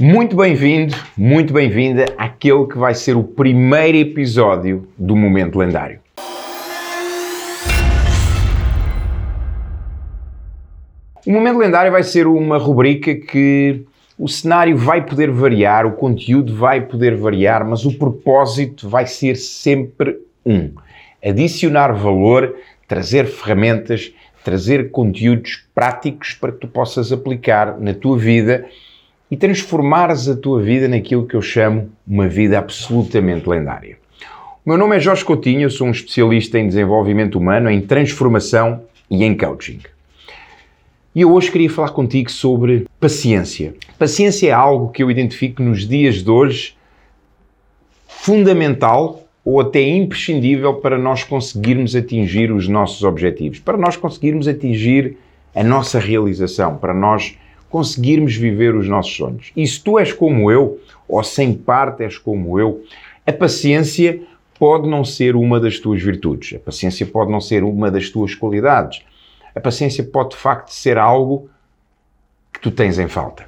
Muito bem-vindo, muito bem-vinda àquele que vai ser o primeiro episódio do Momento Lendário. O Momento Lendário vai ser uma rubrica que o cenário vai poder variar, o conteúdo vai poder variar, mas o propósito vai ser sempre um: adicionar valor, trazer ferramentas, trazer conteúdos práticos para que tu possas aplicar na tua vida e transformares a tua vida naquilo que eu chamo uma vida absolutamente lendária. O meu nome é Jorge Coutinho, eu sou um especialista em desenvolvimento humano, em transformação e em coaching. E eu hoje queria falar contigo sobre paciência. Paciência é algo que eu identifico nos dias de hoje fundamental ou até imprescindível para nós conseguirmos atingir os nossos objetivos, para nós conseguirmos atingir a nossa realização, para nós conseguirmos viver os nossos sonhos. E se tu és como eu, ou sem parte és como eu, a paciência pode não ser uma das tuas virtudes, a paciência pode não ser uma das tuas qualidades, a paciência pode de facto ser algo que tu tens em falta.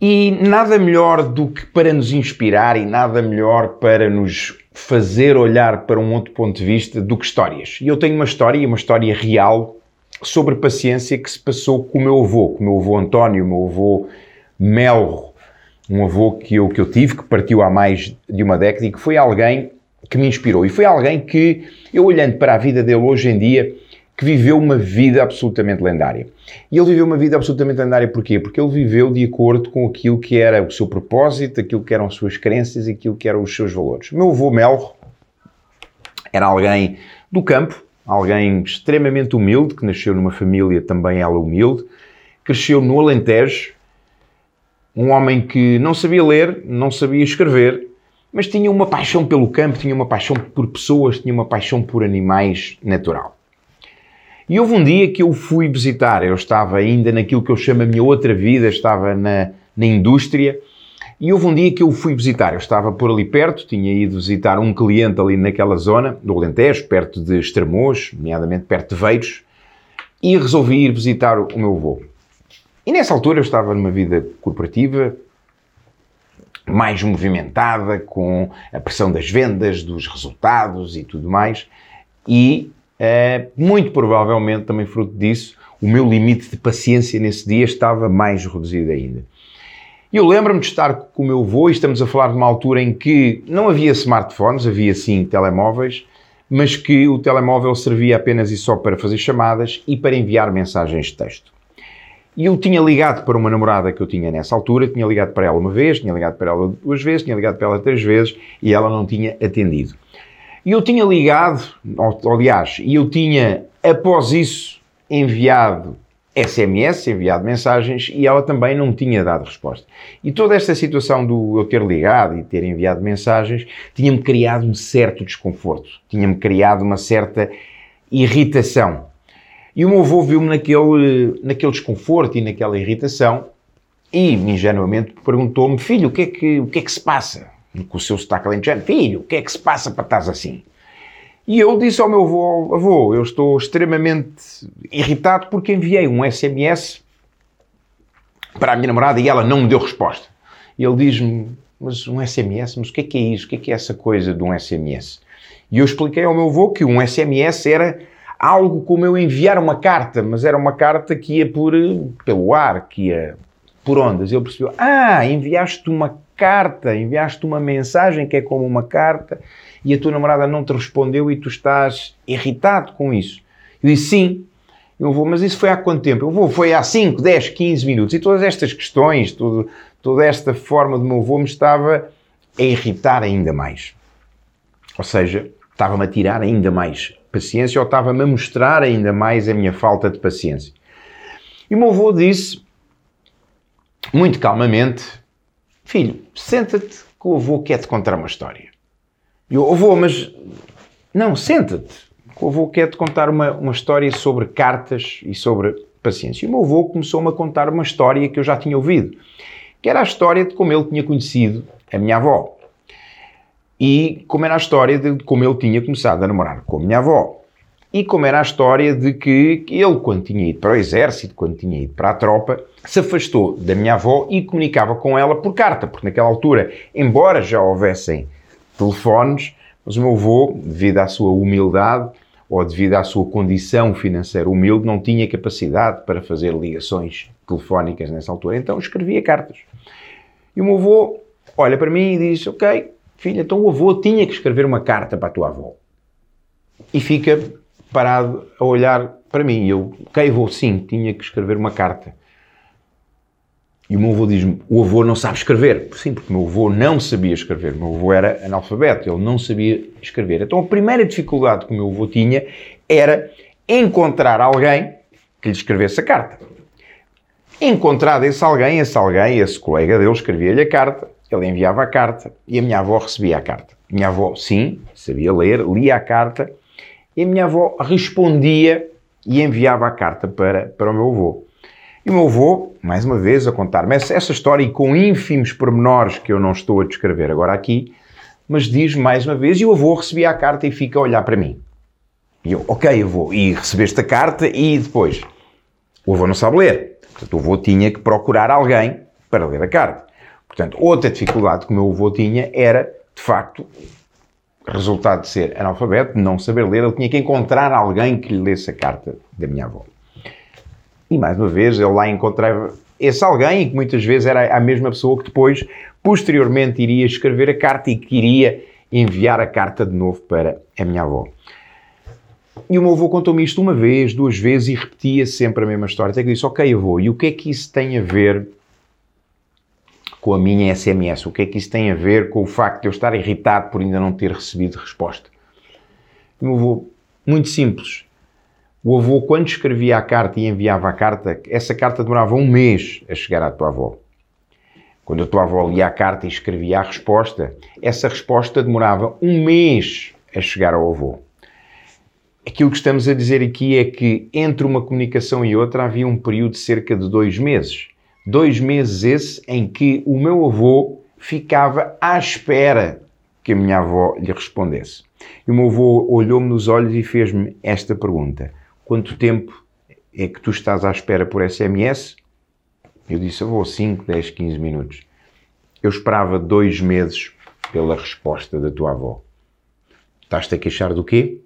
E nada melhor do que para nos inspirar e nada melhor para nos fazer olhar para um outro ponto de vista do que histórias. E eu tenho uma história, uma história real, sobre paciência que se passou com o meu avô, com o meu avô António, o meu avô Melro, um avô que eu, que eu tive, que partiu há mais de uma década e que foi alguém que me inspirou. E foi alguém que, eu olhando para a vida dele hoje em dia, que viveu uma vida absolutamente lendária. E ele viveu uma vida absolutamente lendária porquê? Porque ele viveu de acordo com aquilo que era o seu propósito, aquilo que eram as suas crenças e aquilo que eram os seus valores. O meu avô Melro era alguém do campo, alguém extremamente humilde, que nasceu numa família também ela humilde, cresceu no Alentejo, um homem que não sabia ler, não sabia escrever, mas tinha uma paixão pelo campo, tinha uma paixão por pessoas, tinha uma paixão por animais natural. E houve um dia que eu fui visitar, eu estava ainda naquilo que eu chamo a minha outra vida, estava na, na indústria, e houve um dia que eu fui visitar, eu estava por ali perto, tinha ido visitar um cliente ali naquela zona, do Alentejo, perto de Estremoz, nomeadamente perto de Veiros, e resolvi ir visitar o meu avô. E nessa altura eu estava numa vida corporativa, mais movimentada, com a pressão das vendas, dos resultados e tudo mais, e é, muito provavelmente, também fruto disso, o meu limite de paciência nesse dia estava mais reduzido ainda. E eu lembro-me de estar com o meu avô, e estamos a falar de uma altura em que não havia smartphones, havia sim telemóveis, mas que o telemóvel servia apenas e só para fazer chamadas e para enviar mensagens de texto. E eu tinha ligado para uma namorada que eu tinha nessa altura, tinha ligado para ela uma vez, tinha ligado para ela duas vezes, tinha ligado para ela três vezes e ela não tinha atendido. E eu tinha ligado, aliás, e eu tinha, após isso, enviado SMS, enviado mensagens e ela também não tinha dado resposta. E toda esta situação do eu ter ligado e ter enviado mensagens tinha-me criado um certo desconforto, tinha-me criado uma certa irritação. E o meu avô viu-me naquele, naquele desconforto e naquela irritação e, ingenuamente, perguntou-me: Filho, o que, é que, o que é que se passa? com o seu sotaque alentejano, filho, o que é que se passa para estás assim? E eu disse ao meu avô, avô, eu estou extremamente irritado porque enviei um SMS para a minha namorada e ela não me deu resposta. E ele diz-me, mas um SMS, mas o que é que é isso? O que é que é essa coisa de um SMS? E eu expliquei ao meu avô que um SMS era algo como eu enviar uma carta, mas era uma carta que ia por, pelo ar, que ia por ondas. Ele percebeu, ah, enviaste uma carta, enviaste uma mensagem que é como uma carta e a tua namorada não te respondeu e tu estás irritado com isso. Eu disse sim. Eu vou, mas isso foi há quanto tempo? Eu vou, foi há 5, 10, 15 minutos. E todas estas questões, tudo, toda esta forma do meu avô me estava a irritar ainda mais. Ou seja, estava-me a tirar ainda mais paciência ou estava-me a mostrar ainda mais a minha falta de paciência. E o meu avô disse, muito calmamente, Filho, senta-te que o avô quer-te contar uma história. E o avô, mas. Não, senta-te. O avô quer-te contar uma, uma história sobre cartas e sobre paciência. E o meu avô começou-me a contar uma história que eu já tinha ouvido, que era a história de como ele tinha conhecido a minha avó. E como era a história de como ele tinha começado a namorar com a minha avó. E como era a história de que ele, quando tinha ido para o exército, quando tinha ido para a tropa, se afastou da minha avó e comunicava com ela por carta, porque naquela altura, embora já houvessem telefones, mas o meu avô, devido à sua humildade ou devido à sua condição financeira humilde, não tinha capacidade para fazer ligações telefónicas nessa altura, então escrevia cartas. E o meu avô olha para mim e diz: Ok, filha, então o avô tinha que escrever uma carta para a tua avó. E fica parado a olhar para mim. Eu, ok, sim, tinha que escrever uma carta. E o meu avô diz-me: o avô não sabe escrever. Sim, porque o meu avô não sabia escrever. O meu avô era analfabeto, ele não sabia escrever. Então a primeira dificuldade que o meu avô tinha era encontrar alguém que lhe escrevesse a carta. Encontrado esse alguém, esse alguém, esse colega dele, escrevia-lhe a carta, ele enviava a carta e a minha avó recebia a carta. Minha avó, sim, sabia ler, lia a carta e a minha avó respondia e enviava a carta para, para o meu avô. E o meu avô, mais uma vez, a contar-me essa, essa história e com ínfimos pormenores que eu não estou a descrever agora aqui, mas diz mais uma vez, e o avô recebia a carta e fica a olhar para mim. E eu, ok, avô, e recebeste a carta e depois? O avô não sabe ler. Portanto, o avô tinha que procurar alguém para ler a carta. Portanto, outra dificuldade que o meu avô tinha era, de facto, resultado de ser analfabeto, de não saber ler, ele tinha que encontrar alguém que lhe lesse a carta da minha avó. E mais uma vez, ele lá encontrava esse alguém, que muitas vezes era a mesma pessoa que depois, posteriormente, iria escrever a carta e que iria enviar a carta de novo para a minha avó. E o meu avô contou-me isto uma vez, duas vezes e repetia sempre a mesma história. Até que disse: Ok, avô, e o que é que isso tem a ver com a minha SMS? O que é que isso tem a ver com o facto de eu estar irritado por ainda não ter recebido resposta? O meu avô, muito simples. O avô, quando escrevia a carta e enviava a carta, essa carta demorava um mês a chegar à tua avó. Quando a tua avó lia a carta e escrevia a resposta, essa resposta demorava um mês a chegar ao avô. Aquilo que estamos a dizer aqui é que entre uma comunicação e outra havia um período de cerca de dois meses. Dois meses esse em que o meu avô ficava à espera que a minha avó lhe respondesse. E o meu avô olhou-me nos olhos e fez-me esta pergunta: Quanto tempo é que tu estás à espera por SMS? Eu disse: Avô, 5, 10, 15 minutos. Eu esperava dois meses pela resposta da tua avó. Estás-te a queixar do quê?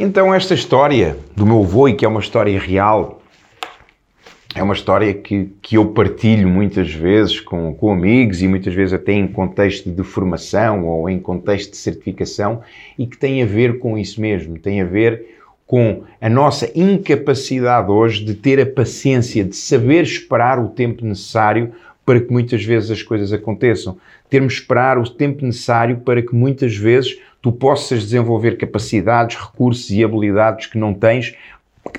Então, esta história do meu avô, e que é uma história real, é uma história que, que eu partilho muitas vezes com, com amigos e muitas vezes até em contexto de formação ou em contexto de certificação e que tem a ver com isso mesmo, tem a ver com a nossa incapacidade hoje de ter a paciência, de saber esperar o tempo necessário para que muitas vezes as coisas aconteçam. Termos esperar o tempo necessário para que muitas vezes tu possas desenvolver capacidades, recursos e habilidades que não tens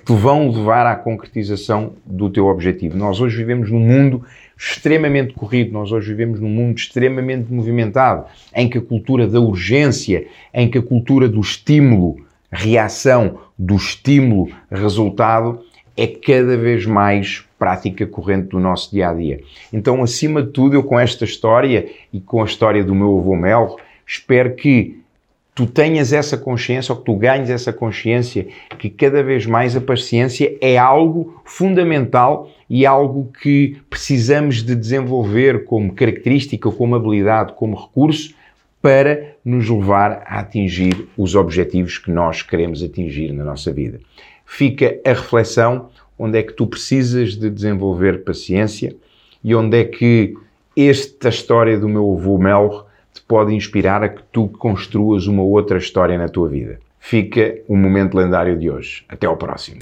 te vão levar à concretização do teu objetivo. Nós hoje vivemos num mundo extremamente corrido, nós hoje vivemos num mundo extremamente movimentado, em que a cultura da urgência, em que a cultura do estímulo, reação, do estímulo, resultado, é cada vez mais prática corrente do nosso dia a dia. Então, acima de tudo, eu com esta história e com a história do meu avô Mel, espero que tu tenhas essa consciência ou que tu ganhes essa consciência que cada vez mais a paciência é algo fundamental e algo que precisamos de desenvolver como característica, como habilidade, como recurso para nos levar a atingir os objetivos que nós queremos atingir na nossa vida. Fica a reflexão onde é que tu precisas de desenvolver paciência e onde é que esta história do meu avô Melro pode inspirar a que tu construas uma outra história na tua vida. Fica o momento lendário de hoje. Até ao próximo.